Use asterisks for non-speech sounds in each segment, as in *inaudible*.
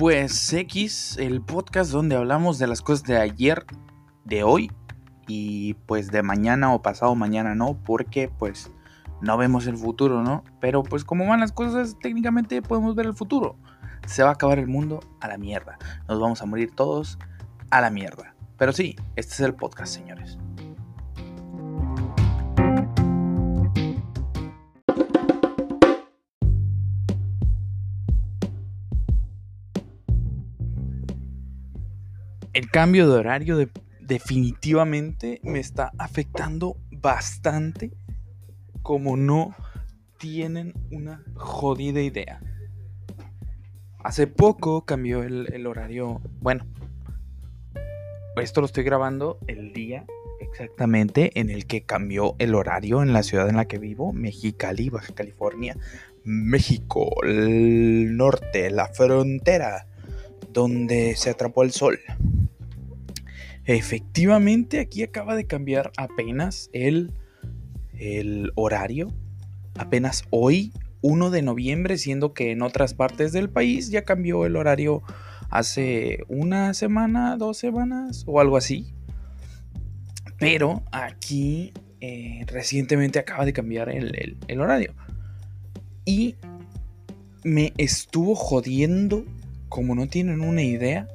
Pues X, el podcast donde hablamos de las cosas de ayer, de hoy y pues de mañana o pasado mañana, ¿no? Porque pues no vemos el futuro, ¿no? Pero pues como van las cosas, técnicamente podemos ver el futuro. Se va a acabar el mundo a la mierda. Nos vamos a morir todos a la mierda. Pero sí, este es el podcast, señores. El cambio de horario definitivamente me está afectando bastante como no tienen una jodida idea. Hace poco cambió el, horario. Bueno, esto lo estoy grabando el día exactamente en el que cambió el horario en la ciudad en la que vivo, Mexicali, Baja California, México, el norte, la frontera, donde se atrapó el sol. Efectivamente, aquí acaba de cambiar apenas el, el horario. Apenas hoy, 1 de noviembre, siendo que en otras partes del país ya cambió el horario hace una semana, dos semanas o algo así. Pero aquí eh, recientemente acaba de cambiar el, el horario. Y me estuvo jodiendo, como no tienen una idea,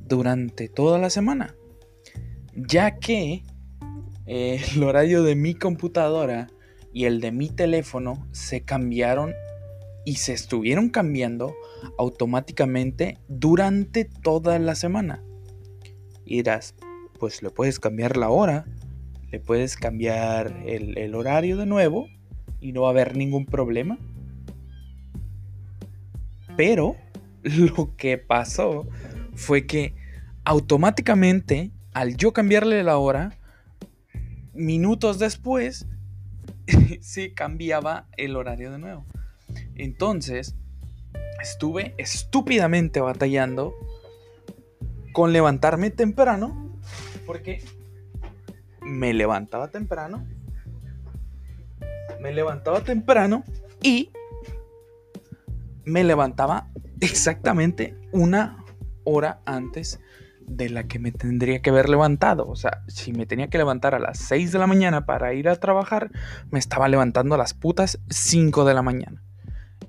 durante toda la semana. Ya que eh, el horario de mi computadora y el de mi teléfono se cambiaron y se estuvieron cambiando automáticamente durante toda la semana. Y dirás, pues le puedes cambiar la hora, le puedes cambiar el, el horario de nuevo y no va a haber ningún problema. Pero *laughs* lo que pasó fue que automáticamente, al yo cambiarle la hora, minutos después, *laughs* se cambiaba el horario de nuevo. Entonces, estuve estúpidamente batallando con levantarme temprano, porque me levantaba temprano, me levantaba temprano y me levantaba exactamente una hora antes de la que me tendría que haber levantado. O sea, si me tenía que levantar a las 6 de la mañana para ir a trabajar, me estaba levantando a las putas 5 de la mañana.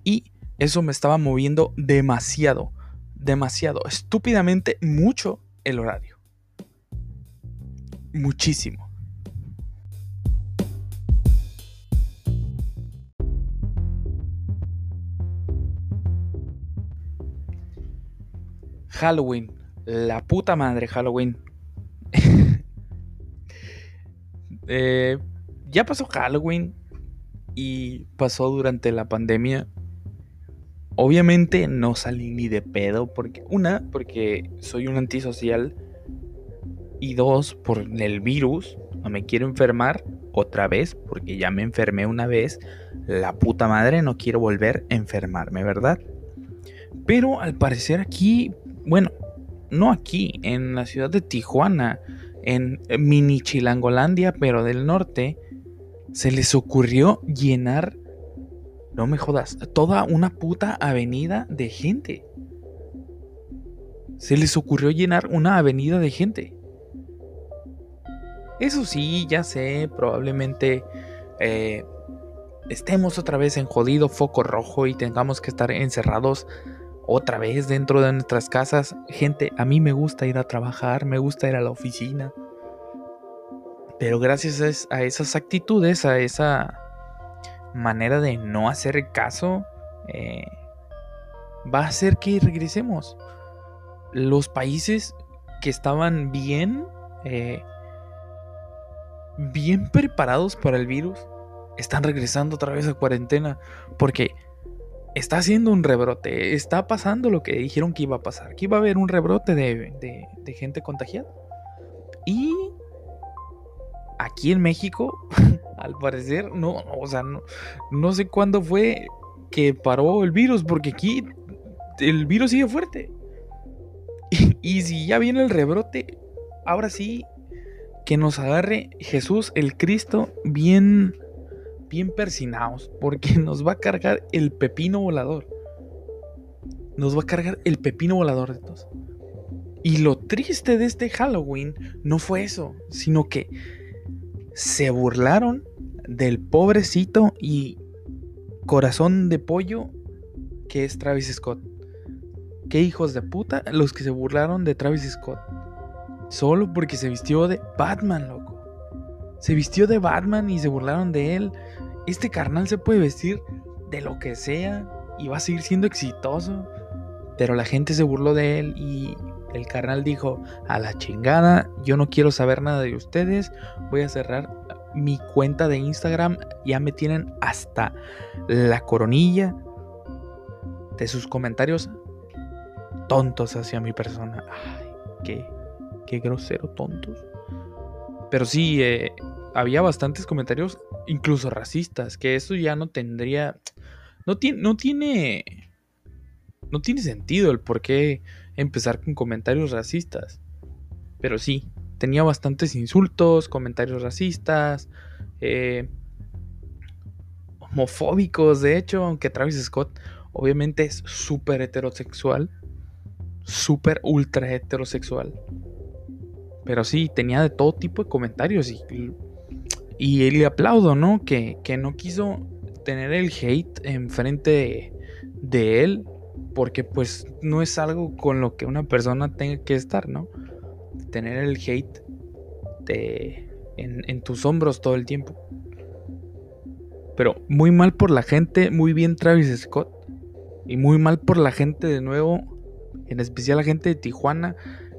Y eso me estaba moviendo demasiado, demasiado, estúpidamente mucho el horario. Muchísimo. Halloween. La puta madre Halloween. *laughs* Eh, ya pasó Halloween y pasó durante la pandemia. Obviamente no salí ni de pedo porque una, porque soy un antisocial y dos, por el virus, no me quiero enfermar otra vez porque ya me enfermé una vez. La puta madre, no quiero volver a enfermarme, ¿verdad? Pero al parecer aquí bueno, no aquí, en la ciudad de Tijuana, en mini Chilangolandia, pero del norte, se les ocurrió llenar, no me jodas, toda una puta avenida de gente. Se les ocurrió llenar una avenida de gente. Eso sí, ya sé, probablemente eh, estemos otra vez en jodido foco rojo y tengamos que estar encerrados otra vez dentro de nuestras casas. Gente, a mí me gusta ir a trabajar, me gusta ir a la oficina. Pero gracias a esas actitudes, a esa manera de no hacer caso, eh, va a hacer que regresemos. Los países que estaban bien, eh, bien preparados para el virus, están regresando otra vez a cuarentena. Porque está haciendo un rebrote, está pasando lo que dijeron que iba a pasar, que iba a haber un rebrote de, gente contagiada. Y aquí en México, *laughs* al parecer, no, o sea, no, no sé cuándo fue que paró el virus, porque aquí el virus sigue fuerte. Y, *laughs* y, si ya viene el rebrote, ahora sí, que nos agarre Jesús el Cristo bien bien persinados porque *laughs* nos va a cargar el pepino volador. nos va a cargar el pepino volador de todos. Y lo triste de este Halloween no fue eso, sino que se burlaron del pobrecito y corazón de pollo que es Travis Scott. Qué hijos de puta los que se burlaron de Travis Scott. Solo porque se vistió de Batman, loco. Se vistió de Batman y se burlaron de él. Este carnal se puede vestir de lo que sea y va a seguir siendo exitoso. Pero la gente se burló de él y el carnal dijo, a la chingada, yo no quiero saber nada de ustedes, voy a cerrar mi cuenta de Instagram, ya me tienen hasta la coronilla de sus comentarios tontos hacia mi persona. Ay, qué, qué grosero, tontos. Pero sí, eh, había bastantes comentarios, incluso racistas, que eso ya no tendría... No, no tiene... No tiene sentido el por qué empezar con comentarios racistas. Pero sí, tenía bastantes insultos, comentarios racistas, eh, homofóbicos, de hecho, aunque Travis Scott obviamente es súper heterosexual, súper ultra heterosexual. Pero sí, tenía de todo tipo de comentarios y, y, le aplaudo, ¿no? Que, que, no quiso tener el hate enfrente de, de él, porque pues no es algo con lo que una persona tenga que estar, ¿no? Tener el hate de, en, en tus hombros todo el tiempo. Pero muy mal por la gente, muy bien Travis Scott. Y muy mal por la gente de nuevo, en especial la gente de Tijuana.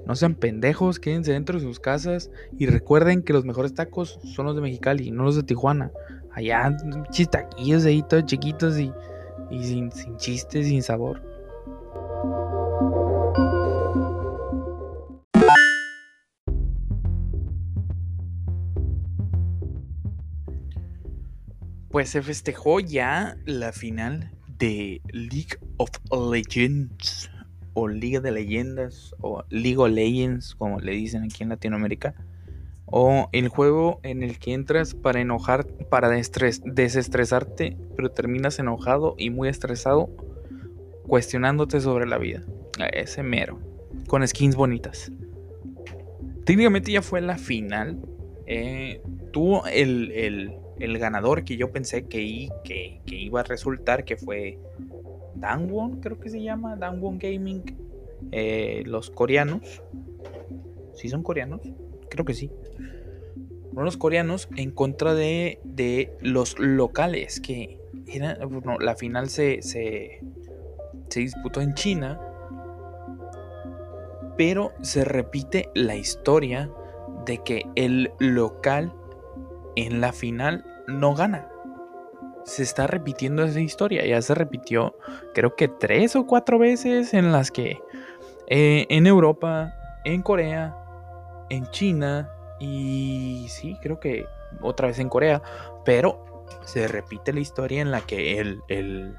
No sean pendejos, quédense dentro de sus casas y recuerden que los mejores tacos son los de Mexicali, no los de Tijuana. Allá, chistaquillos ahí todos chiquitos y, sin, sin chistes, sin sabor. Pues se festejó ya la final de League of Legends o Liga de Leyendas o League of Legends como le dicen aquí en Latinoamérica o el juego en el que entras para enojar para desestresarte pero terminas enojado y muy estresado cuestionándote sobre la vida. Ese mero con skins bonitas. Técnicamente ya fue la final. Eh, tuvo el, el el ganador que yo pensé que, que, que iba a resultar, que fue Dangwon, creo que se llama, Dangwon Gaming, eh, los coreanos. ¿Sí son coreanos? Creo que sí. Los coreanos en contra de, de los locales, que era, bueno, la final se, se, se disputó en China, pero se repite la historia de que el local en la final no gana. Se está repitiendo esa historia. Ya se repitió, creo que tres o cuatro veces en las que eh, en Europa, en Corea, en China y sí, creo que otra vez en Corea. Pero se repite la historia en la que el, el,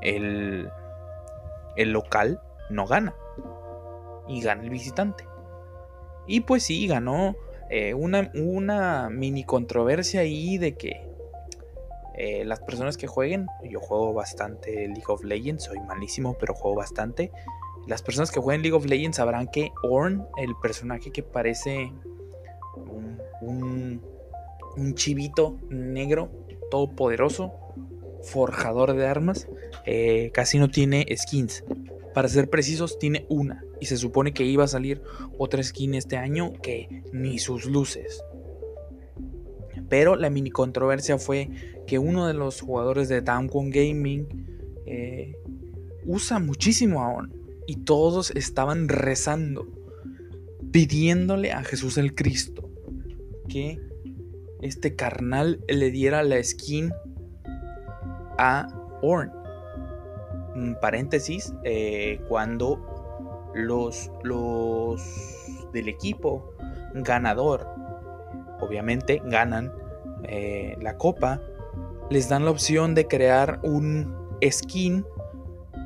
el, el local no gana. Y gana el visitante. Y pues sí, ganó eh, una, una, mini controversia ahí de que eh, las personas que jueguen, yo juego bastante League of Legends, soy malísimo, pero juego bastante. Las personas que jueguen League of Legends sabrán que Orn, el personaje que parece un, un, chivito negro, todopoderoso, forjador de armas, eh, casi no tiene skins. Para ser precisos, tiene una. Y se supone que iba a salir otra skin este año que ni sus luces. Pero la mini controversia fue que uno de los jugadores de Damwon Gaming eh, usa muchísimo a On. Y todos estaban rezando, pidiéndole a Jesús el Cristo que este carnal le diera la skin a Orn paréntesis, eh, cuando los, los del equipo ganador, obviamente ganan eh, la copa, les dan la opción de crear un skin,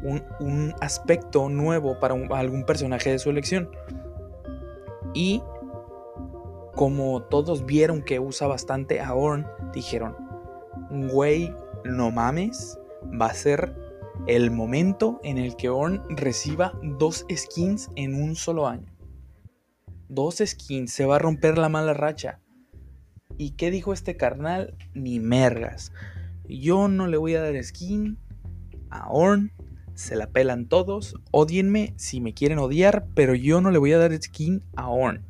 un, aspecto nuevo para algún personaje de su elección. Y como todos vieron que usa bastante a Orn, dijeron, güey, no mames, va a ser el momento en el que Orn reciba dos skins en un solo año. Dos skins, se va a romper la mala racha. ¿Y qué dijo este carnal? Ni mergas. Yo no le voy a dar skin a Orn. Se la pelan todos. Odienme si me quieren odiar, pero yo no le voy a dar skin a Orn.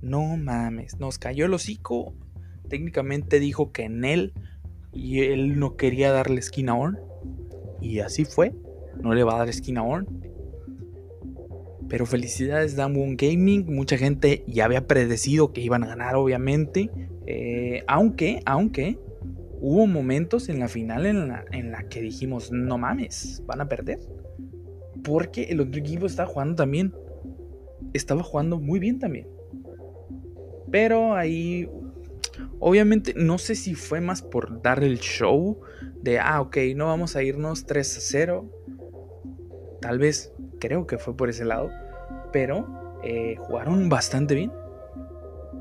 No mames, nos cayó el hocico. Técnicamente dijo que en él y él no quería darle skin a Orn. Y así fue. No le va a dar skin a Orn. Pero felicidades Damwon Gaming. Mucha gente ya había predecido que iban a ganar, obviamente. Eh, aunque, aunque, hubo momentos en la final en la, que dijimos, no mames, van a perder. Porque el otro equipo estaba jugando también. Estaba jugando muy bien también. Pero ahí, obviamente, no sé si fue más por dar el show de, ah, ok, no vamos a irnos 3 a 0. Tal vez, creo que fue por ese lado. Pero eh, jugaron bastante bien.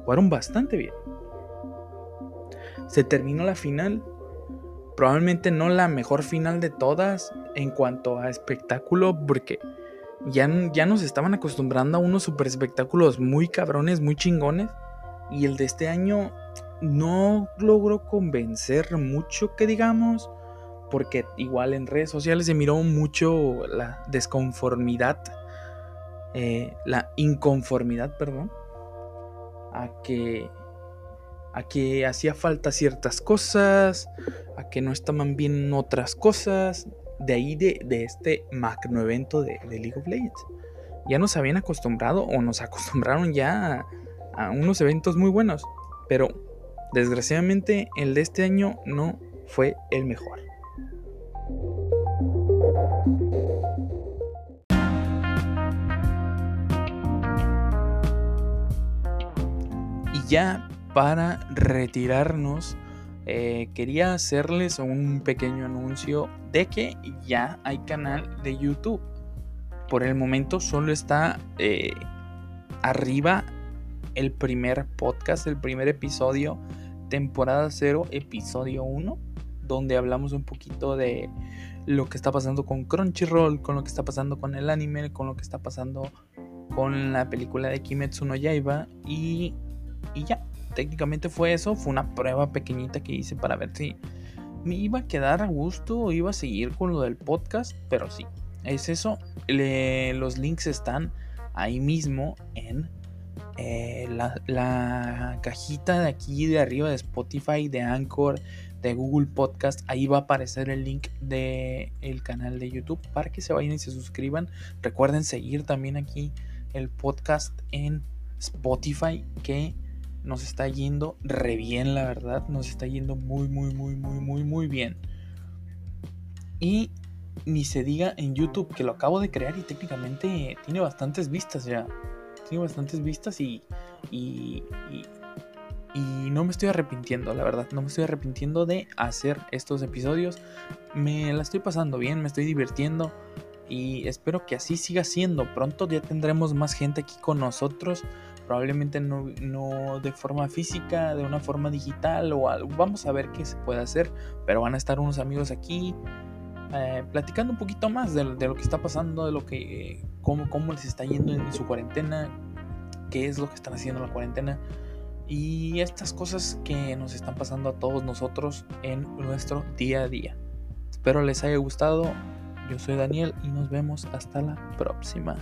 Jugaron bastante bien. Se terminó la final. Probablemente no la mejor final de todas en cuanto a espectáculo, porque ya, ya nos estaban acostumbrando a unos super espectáculos muy cabrones, muy chingones. Y el de este año no logró convencer mucho, que digamos, porque igual en redes sociales se miró mucho la desconformidad eh, la inconformidad, perdón, a que, a que hacía falta ciertas cosas, a que no estaban bien otras cosas, de ahí de, este magno evento de, League of Legends. Ya nos habían acostumbrado o nos *laughs* acostumbraron ya a unos eventos muy buenos, pero desgraciadamente el de este año no fue el mejor. Ya para retirarnos, eh, quería hacerles un pequeño anuncio de que ya hay canal de YouTube. Por el momento solo está eh, arriba el primer podcast, el primer episodio, temporada 0, episodio 1, donde hablamos un poquito de lo que está pasando con Crunchyroll, con lo que está pasando con el anime, con lo que está pasando con la película de Kimetsu no Yaiba y y ya, técnicamente fue eso, fue una prueba pequeñita que hice para ver si me iba a quedar a gusto o iba a seguir con lo del podcast, pero sí, es eso. los links están ahí mismo en eh, la, cajita de aquí de arriba de Spotify, de Anchor, de Google Podcast. Ahí va a aparecer el link del el canal de YouTube para que se vayan y se suscriban. Recuerden seguir también aquí el podcast en Spotify que nos está yendo re bien, la verdad. Nos está yendo muy, muy, muy, muy, muy, muy bien. Y ni se diga en YouTube que lo acabo de crear y técnicamente tiene bastantes vistas ya. Tiene bastantes vistas y, y, y, y no me estoy arrepintiendo, la verdad. No me estoy arrepintiendo de hacer estos episodios. Me la estoy pasando bien, me estoy divirtiendo y espero que así siga siendo. Pronto ya tendremos más gente aquí con nosotros probablemente no, de forma física, de una forma digital o algo. Vamos a ver qué se puede hacer, pero van a estar unos amigos aquí eh, platicando un poquito más de, lo que está pasando, de lo que, cómo, cómo les está yendo en su cuarentena, qué es lo que están haciendo en la cuarentena y estas cosas que nos están pasando a todos nosotros en nuestro día a día. Espero les haya gustado. Yo soy Daniel y nos vemos hasta la próxima.